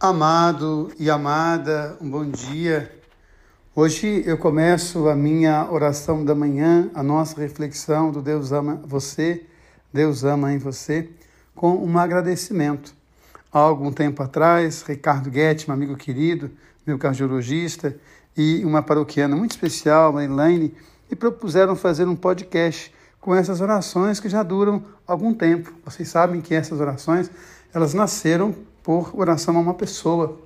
Amado e amada, um bom dia. Hoje eu começo a minha oração da manhã, a nossa reflexão do Deus ama você, Deus ama em você, com um agradecimento. Há algum tempo atrás, Ricardo Guetti, meu amigo querido, meu cardiologista, e uma paroquiana muito especial, a Elaine, me propuseram fazer um podcast com essas orações que já duram algum tempo. Vocês sabem que essas orações, elas nasceram por oração a uma pessoa,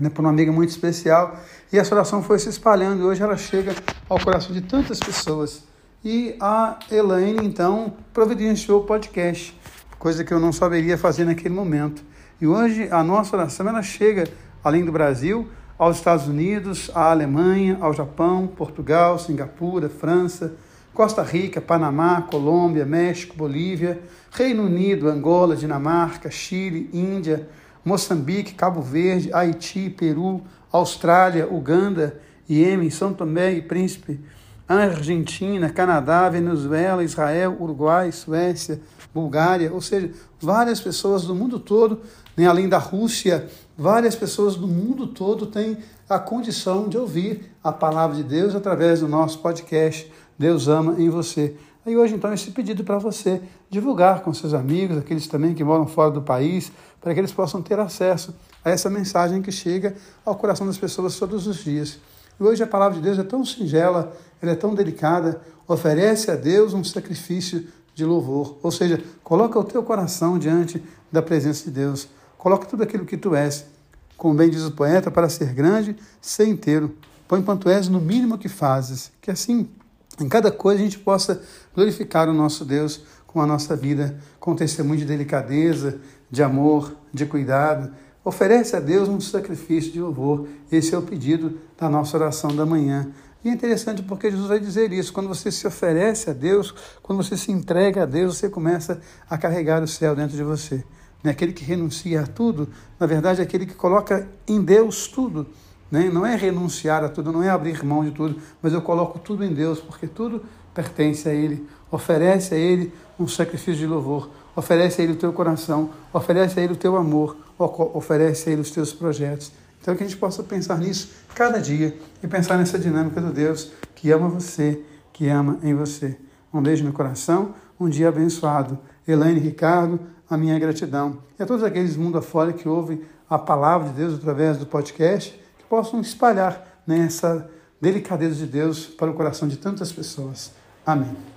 né, por uma amiga muito especial. E essa oração foi se espalhando e hoje ela chega ao coração de tantas pessoas. E a Elaine, então, providenciou o podcast, coisa que eu não saberia fazer naquele momento. E hoje a nossa oração ela chega, além do Brasil, aos Estados Unidos, à Alemanha, ao Japão, Portugal, Singapura, França, Costa Rica, Panamá, Colômbia, México, Bolívia, Reino Unido, Angola, Dinamarca, Chile, Índia, Moçambique, Cabo Verde, Haiti, Peru, Austrália, Uganda, Iêmen, São Tomé e Príncipe, Argentina, Canadá, Venezuela, Israel, Uruguai, Suécia, Bulgária, ou seja, várias pessoas do mundo todo, nem além da Rússia, várias pessoas do mundo todo têm a condição de ouvir a palavra de Deus através do nosso podcast Deus ama em você. E hoje, então, esse pedido para você divulgar com seus amigos, aqueles também que moram fora do país, para que eles possam ter acesso a essa mensagem que chega ao coração das pessoas todos os dias. E hoje a palavra de Deus é tão singela, ela é tão delicada, oferece a Deus um sacrifício de louvor. Ou seja, coloca o teu coração diante da presença de Deus. Coloca tudo aquilo que tu és. Como bem diz o poeta, para ser grande, ser inteiro. Põe quanto és no mínimo que fazes. Que assim em cada coisa a gente possa glorificar o nosso Deus com a nossa vida, com testemunho de delicadeza, de amor, de cuidado. Oferece a Deus um sacrifício de louvor. Esse é o pedido da nossa oração da manhã. E é interessante porque Jesus vai dizer isso. Quando você se oferece a Deus, quando você se entrega a Deus, você começa a carregar o céu dentro de você. Né? Aquele que renuncia a tudo, na verdade, é aquele que coloca em Deus tudo. Né? Não é renunciar a tudo, não é abrir mão de tudo, mas eu coloco tudo em Deus, porque tudo pertence a Ele. Oferece a Ele um sacrifício de louvor, oferece a Ele o teu coração, oferece a Ele o teu amor, oferece a Ele os teus projetos. Então que a gente possa pensar nisso cada dia e pensar nessa dinâmica do Deus que ama você, que ama em você. Um beijo no coração, um dia abençoado. Elaine Ricardo, a minha gratidão. E a todos aqueles mundo afora que ouvem a palavra de Deus através do podcast possam espalhar né, essa delicadeza de Deus para o coração de tantas pessoas. Amém.